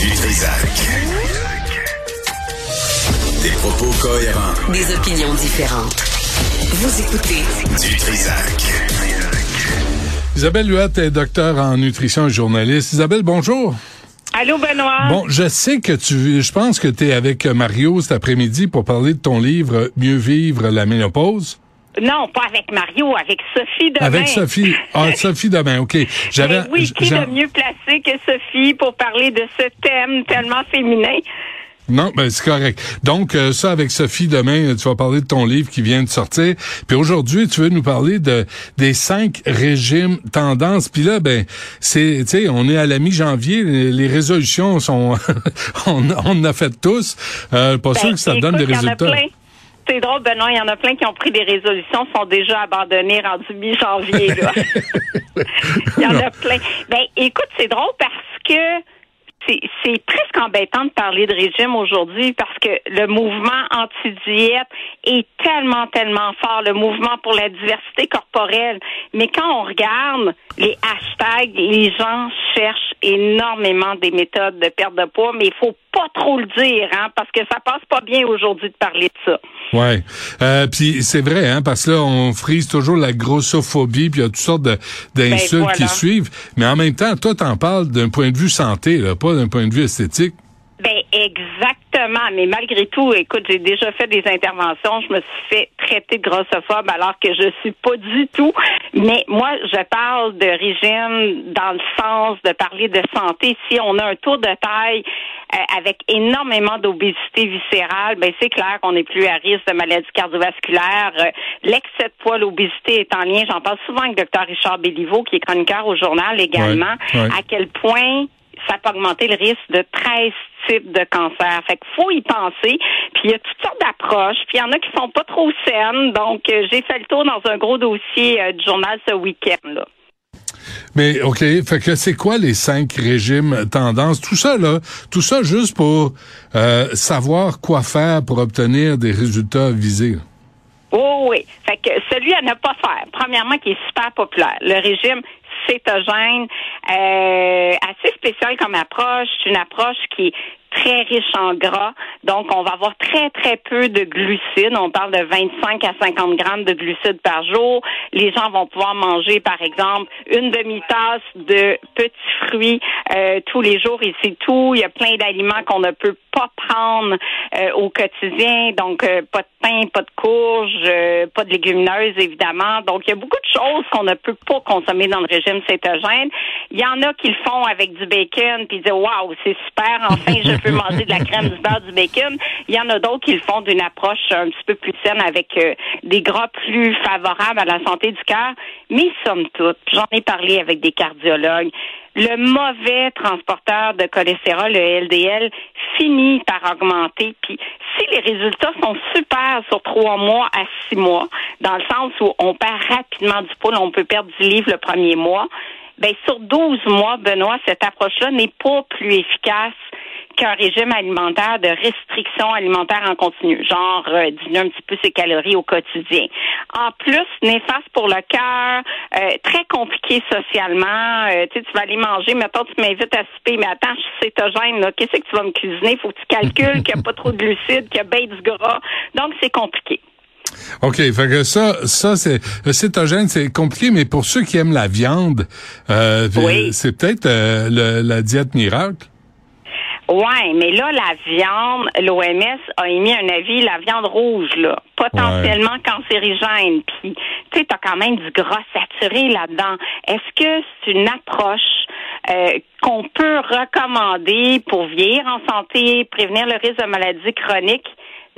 Du Trisac. Des propos cohérents. Des opinions différentes. Vous écoutez Du Trisac. Isabelle Huot est docteur en nutrition et journaliste. Isabelle, bonjour. Allô, Benoît? Bon, je sais que tu, je pense que tu es avec Mario cet après-midi pour parler de ton livre Mieux vivre la ménopause. Non, pas avec Mario, avec Sophie demain. Avec Sophie. Ah, Sophie demain, OK. J'avais, oui, qui de mieux placé que Sophie pour parler de ce thème tellement féminin? Non, ben c'est correct. Donc euh, ça avec Sophie demain, tu vas parler de ton livre qui vient de sortir. Puis aujourd'hui, tu veux nous parler de des cinq régimes tendances. Puis là, ben c'est, tu sais, on est à la mi-janvier, les, résolutions sont, on, en a fait tous. Euh, pas sûr ben, que ça donne des résultats. C'est drôle, Benoît, il y en a plein qui ont pris des résolutions, sont déjà abandonnés rendu mi-janvier. il y en a plein. Ben, écoute, c'est drôle parce que c'est presque embêtant de parler de régime aujourd'hui parce que le mouvement anti-diète est tellement, tellement fort, le mouvement pour la diversité corporelle. Mais quand on regarde les hashtags, les gens cherchent énormément des méthodes de perte de poids, mais il faut pas trop le dire, hein, parce que ça passe pas bien aujourd'hui de parler de ça. Ouais, euh, puis c'est vrai, hein, parce que là on frise toujours la grossophobie, puis il y a toutes sortes d'insultes ben, qui suivent. Mais en même temps, toi t'en parles d'un point de vue santé, là, pas d'un point de vue esthétique. Ben exactement, mais malgré tout, écoute, j'ai déjà fait des interventions, je me suis fait traiter de grossophobe alors que je suis pas du tout. Mais moi, je parle de régime dans le sens de parler de santé. Si on a un taux de taille euh, avec énormément d'obésité viscérale, ben c'est clair qu'on est plus à risque de maladies cardiovasculaires. Euh, l'excès de poids, l'obésité est en lien. J'en parle souvent avec docteur Richard Béliveau, qui est chroniqueur au journal également. À quel point ça peut augmenter le risque de 13 types de cancer. Fait qu'il faut y penser. Puis il y a toutes sortes d'approches. Puis il y en a qui sont pas trop saines. Donc euh, j'ai fait le tour dans un gros dossier euh, du journal ce week-end là. Mais OK, fait que c'est quoi les cinq régimes tendances? Tout ça, là, tout ça juste pour euh, savoir quoi faire pour obtenir des résultats visés. Oh oui. Fait que celui à ne pas faire, premièrement, qui est super populaire, le régime cétogène, euh, assez spécial comme approche. C'est une approche qui est très riche en gras. Donc, on va avoir très, très peu de glucides. On parle de 25 à 50 grammes de glucides par jour. Les gens vont pouvoir manger, par exemple, une demi-tasse de petits fruits euh, tous les jours et c'est tout. Il y a plein d'aliments qu'on ne peut pas prendre euh, au quotidien. Donc, euh, pas de pain, pas de courges, pas de légumineuses, évidemment. Donc, il y a beaucoup de choses qu'on ne peut pas consommer dans le régime cétogène. Il y en a qui le font avec du bacon puis disent, waouh, c'est super. Enfin, je peux manger de la crème, du beurre, du bacon. Il y en a d'autres qui le font d'une approche un petit peu plus saine avec euh, des gras plus favorables à la santé du cœur. Mais somme toute, j'en ai parlé avec des cardiologues, le mauvais transporteur de cholestérol, le LDL, finit par augmenter. Puis si les résultats sont super sur trois mois à six mois, dans le sens où on perd rapidement du poids, on peut perdre du livre le premier mois, ben sur 12 mois, Benoît, cette approche-là n'est pas plus efficace qu'un régime alimentaire de restriction alimentaire en continu, genre euh, diminuer un petit peu ses calories au quotidien. En plus, néfaste pour le cœur, euh, très compliqué socialement. Euh, tu vas aller manger, mettons, tu m'invites à souper, mais attends, je suis cétogène, là, qu'est-ce que tu vas me cuisiner? Faut que tu calcules qu'il n'y a pas trop de glucides, qu'il y a bien du gras. Donc, c'est compliqué. OK, fait que ça, ça c'est le cétogène, c'est compliqué, mais pour ceux qui aiment la viande, euh, c'est peut-être la diète miracle. Ouais, mais là, la viande, l'OMS a émis un avis, la viande rouge, là, potentiellement cancérigène. Puis, tu sais, t'as quand même du gras saturé là-dedans. Est-ce que c'est une approche euh, qu'on peut recommander pour vieillir en santé, prévenir le risque de maladies chroniques?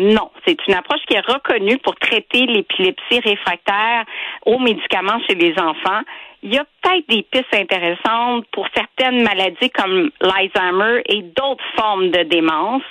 Non, c'est une approche qui est reconnue pour traiter l'épilepsie réfractaire aux médicaments chez les enfants. Il y a peut-être des pistes intéressantes pour certaines maladies comme l'Alzheimer et d'autres formes de démence.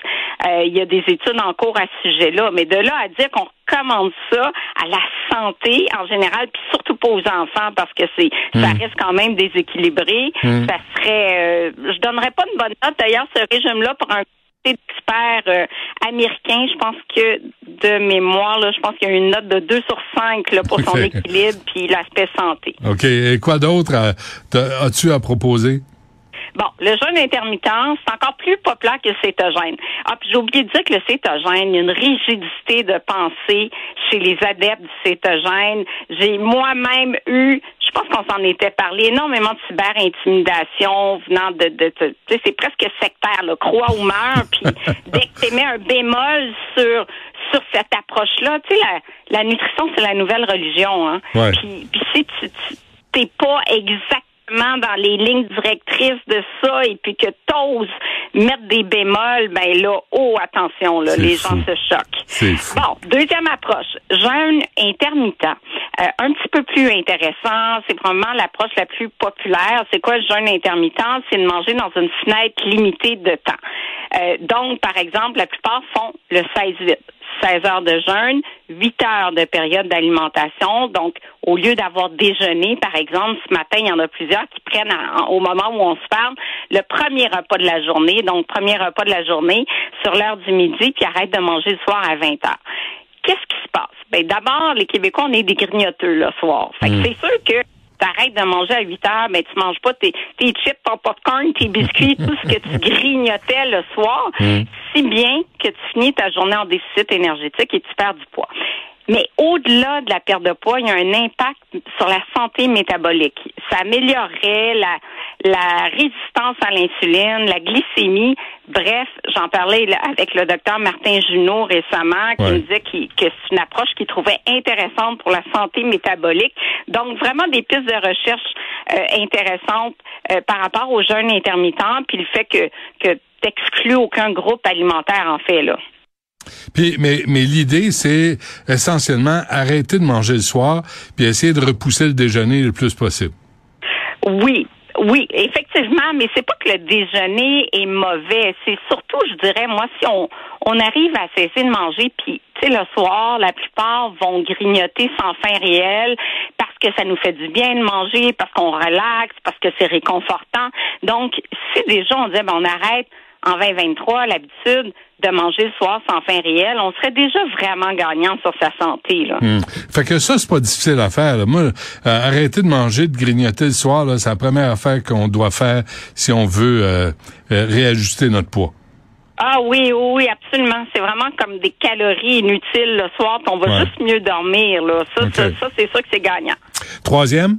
Euh, il y a des études en cours à ce sujet-là, mais de là à dire qu'on recommande ça à la santé en général, puis surtout pas aux enfants parce que c'est ça hmm. reste quand même déséquilibré. Hmm. Ça serait, euh, je donnerais pas une bonne note d'ailleurs ce régime-là pour un d'experts euh, américains, je pense que de mémoire, là, je pense qu'il y a une note de 2 sur 5 là, pour son équilibre puis l'aspect santé. OK. Et quoi d'autre as-tu à proposer? Bon, le jeûne intermittent, c'est encore plus populaire que le cétogène. Ah, puis j'ai oublié de dire que le cétogène, il y a une rigidité de pensée chez les adeptes du cétogène. J'ai moi-même eu, je pense qu'on s'en était parlé, énormément de cyber-intimidation venant de, de, tu sais, c'est presque sectaire, là, croix ou meurs, puis dès que tu mets un bémol sur sur cette approche-là, tu sais, la, la nutrition, c'est la nouvelle religion, hein. Ouais. Puis, puis si tu tu- t'es pas exactement dans les lignes directrices de ça et puis que t'oses mettre des bémols, ben là, oh attention, là, les fou. gens se choquent. Bon, deuxième approche, jeûne intermittent. Euh, un petit peu plus intéressant, c'est probablement l'approche la plus populaire. C'est quoi le jeûne intermittent? C'est de manger dans une fenêtre limitée de temps. Euh, donc, par exemple, la plupart font le 16-8. 16 heures de jeûne, 8 heures de période d'alimentation. Donc, au lieu d'avoir déjeuné, par exemple, ce matin, il y en a plusieurs qui prennent en- au moment où on se parle le premier repas de la journée, donc premier repas de la journée sur l'heure du midi, puis arrêtent de manger le soir à 20 heures. Qu'est-ce qui se passe? Ben, d'abord, les Québécois, on est des grignoteux le soir. Fait que c'est sûr que t'arrêtes de manger à 8 heures, mais tu manges pas tes, tes chips, ton popcorn, tes biscuits, tout ce que tu grignotais le soir, si bien que tu finis ta journée en déficit énergétique et tu perds du poids. Mais au-delà de la perte de poids, il y a un impact sur la santé métabolique. Ça améliorerait la, la résistance à l'insuline, la glycémie. Bref, j'en parlais avec le docteur Martin Junot récemment, qui Ouais. me disait que c'est une approche qu'il trouvait intéressante pour la santé métabolique. Donc, vraiment des pistes de recherche euh, intéressantes euh, par rapport au jeûne intermittent, puis le fait que, que t'exclus aucun groupe alimentaire, en fait, là. Puis, mais mais l'idée, c'est essentiellement arrêter de manger le soir, puis essayer de repousser le déjeuner le plus possible. Oui. Oui, effectivement, mais c'est pas que le déjeuner est mauvais. C'est surtout, je dirais, moi, si on, on arrive à cesser de manger, puis, tu sais, le soir, la plupart vont grignoter sans fin réelle parce que ça nous fait du bien de manger, parce qu'on relaxe, parce que c'est réconfortant. Donc, si déjà on disait, ben, on arrête en 2023 l'habitude de manger le soir sans fin réelle, on serait déjà vraiment gagnant sur sa santé, là. Hmm. Fait que ça, c'est pas difficile à faire. là. Moi, euh, arrêter de manger, de grignoter le soir, c'est la première affaire qu'on doit faire si on veut euh, euh, réajuster notre poids. Ah oui, oui, oui, absolument. C'est vraiment comme des calories inutiles le soir, on va Ouais. juste mieux dormir. Là. Ça, Ok. ça, ça, c'est sûr que c'est gagnant. Troisième,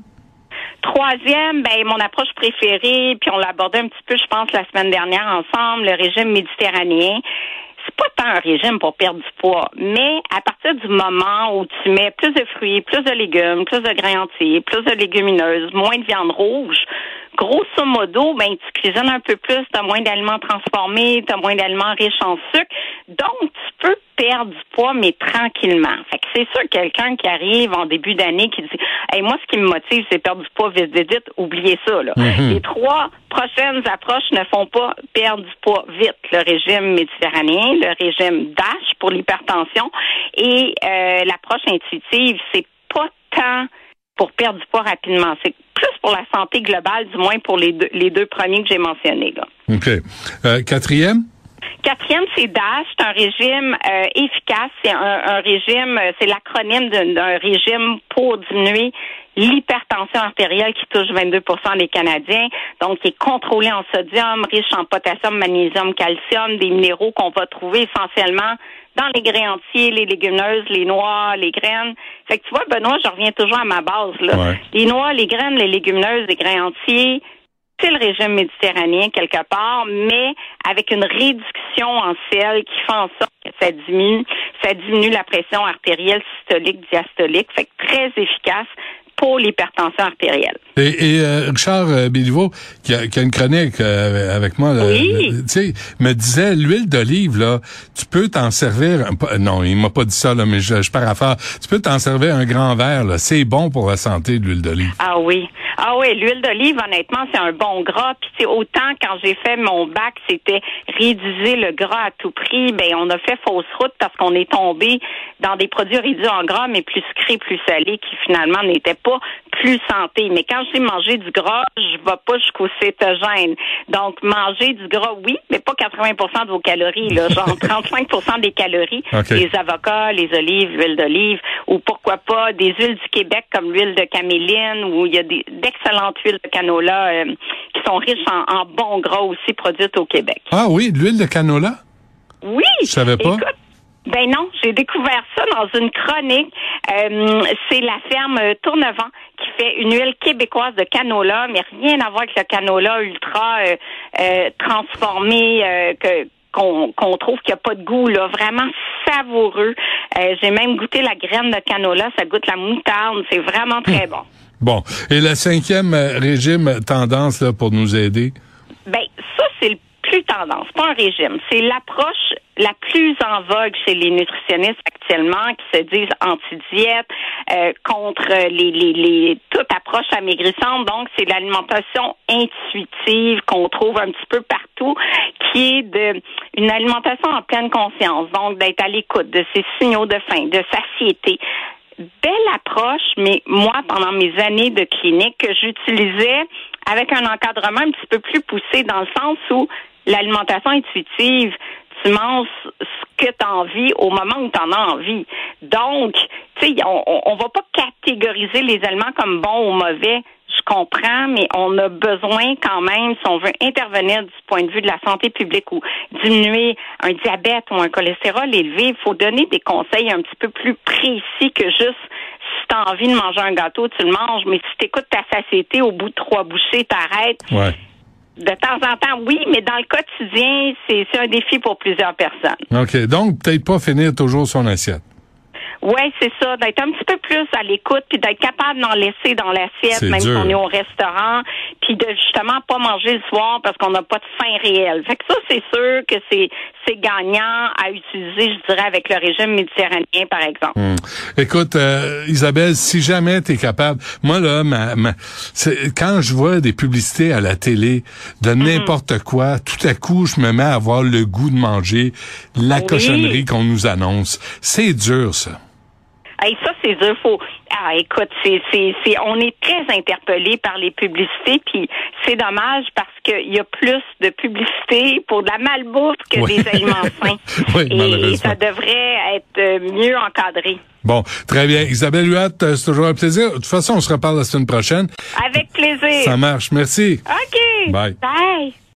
Troisième, ben mon approche préférée, puis on l'a abordé un petit peu, je pense, la semaine dernière ensemble, le régime méditerranéen. C'est pas tant un régime pour perdre du poids, mais à partir du moment où tu mets plus de fruits, plus de légumes, plus de grains entiers, plus de légumineuses, moins de viande rouge, grosso modo, ben tu cuisines un peu plus, tu as moins d'aliments transformés, tu as moins d'aliments riches en sucre, donc tu peux perdre du poids, mais tranquillement. Fait que c'est sûr, quelqu'un qui arrive en début d'année qui dit hey, moi, ce qui me motive, c'est perdre du poids vite, vite, vite. Oubliez ça. Là. Les trois prochaines approches ne font pas perdre du poids vite. Le régime méditerranéen, le régime DASH pour l'hypertension et euh, l'approche intuitive, c'est pas tant pour perdre du poids rapidement. C'est plus pour la santé globale, du moins pour les deux, les deux premiers que j'ai mentionnés. Là. OK. Euh, quatrième, Quatrième, c'est DASH. C'est un régime euh, efficace. C'est un, un régime, euh, c'est l'acronyme d'un régime pour diminuer l'hypertension artérielle qui touche 22% des Canadiens. Donc, qui est contrôlé en sodium, riche en potassium, magnésium, calcium, des minéraux qu'on va trouver essentiellement dans les grains entiers, les légumineuses, les noix, les graines. Fait que tu vois, Benoît, je reviens toujours à ma base. Là. Ouais. Les noix, les graines, les légumineuses, les grains entiers, c'est le régime méditerranéen quelque part, mais avec une réduction en sel qui fait en sorte que ça diminue, ça diminue la pression artérielle systolique, diastolique, fait que très efficace pour l'hypertension artérielle. Et, et, euh, Richard euh, Béliveau, qui a, qui a une chronique euh, avec moi, là, Oui. euh, tu me disait l'huile d'olive là, tu peux t'en servir. Non, il m'a pas dit ça là, mais je, je pars à faire. Tu peux t'en servir un grand verre là. C'est bon pour la santé de l'huile d'olive. Ah oui. Ah oui, l'huile d'olive, honnêtement, c'est un bon gras. Puis c'est autant quand j'ai fait mon bac, c'était réduire le gras à tout prix. Ben on a fait fausse route parce qu'on est tombé dans des produits réduits en gras, mais plus sucrés, plus salés, qui finalement n'étaient pas plus santé. Mais quand manger, manger du gras, je vais pas jusqu'au cétogène. Donc, manger du gras, oui, mais pas 80% de vos calories, là, genre 35% des calories. Les avocats, les olives, l'huile d'olive, ou pourquoi pas des huiles du Québec comme l'huile de caméline, où il y a des- d'excellentes huiles de canola euh, qui sont riches en, en bons gras aussi produites au Québec. Ah oui, de l'huile de canola? Oui. Je savais pas. Écoute, ben non, j'ai découvert ça dans une chronique. Euh, c'est la ferme euh, Tournevent qui fait une huile québécoise de canola, mais rien à voir avec le canola ultra euh, euh, transformé que qu'on trouve qu'il n'y a pas de goût, là, vraiment savoureux. J'ai même goûté la graine de canola, ça goûte la moutarde, c'est vraiment très bon. Bon. Et le cinquième euh, régime tendance là, pour nous aider? Ben, ça, c'est le plus tendance, pas un régime. C'est l'approche la plus en vogue chez les nutritionnistes actuellement qui se disent anti-diète, euh, contre les, les, les toute approche amaigrissante. Donc, c'est l'alimentation intuitive qu'on trouve un petit peu partout, qui est de une alimentation en pleine conscience. Donc, d'être à l'écoute de ses signaux de faim, de satiété belle approche, mais moi, pendant mes années de clinique, que j'utilisais avec un encadrement un petit peu plus poussé dans le sens où l'alimentation intuitive, tu manges ce que tu as envie au moment où tu en as envie. Donc, tu sais, on, on, on va pas catégoriser les aliments comme bons ou mauvais. Je comprends, mais on a besoin quand même, si on veut intervenir du point de vue de la santé publique ou diminuer un diabète ou un cholestérol élevé, il faut donner des conseils un petit peu plus précis que juste si tu as envie de manger un gâteau, tu le manges, mais si tu écoutes ta satiété, au bout de trois bouchées, t'arrêtes. Ouais. De temps en temps, oui, mais dans le quotidien, c'est c'est un défi pour plusieurs personnes. OK. Donc, peut-être pas finir toujours son assiette. Oui, c'est ça, d'être un petit peu plus à l'écoute, puis d'être capable d'en laisser dans l'assiette, même si dur. on est au restaurant, puis de justement pas manger le soir parce qu'on n'a pas de faim réelle. Fait que ça, c'est sûr que c'est c'est gagnant à utiliser, je dirais, avec le régime méditerranéen, par exemple. Hum. Écoute, euh, Isabelle, si jamais tu es capable, moi là, ma, ma- quand je vois des publicités à la télé de Mhm. n'importe quoi, tout à coup, je me mets à avoir le goût de manger la Oui. cochonnerie qu'on nous annonce. C'est dur, ça. Hey, ça, c'est dur. Faut... Ah, écoute, c'est, c'est, c'est, on est très interpellé par les publicités, puis c'est dommage parce qu'il y a plus de publicité pour de la malbouffe que Oui. des aliments sains. Oui, Et ça devrait être euh, mieux encadré. Bon, très bien. Isabelle Huat, euh, c'est toujours un plaisir. De toute façon, on se reparle la semaine prochaine. Avec plaisir. Ça marche. Merci. OK. Bye. Bye.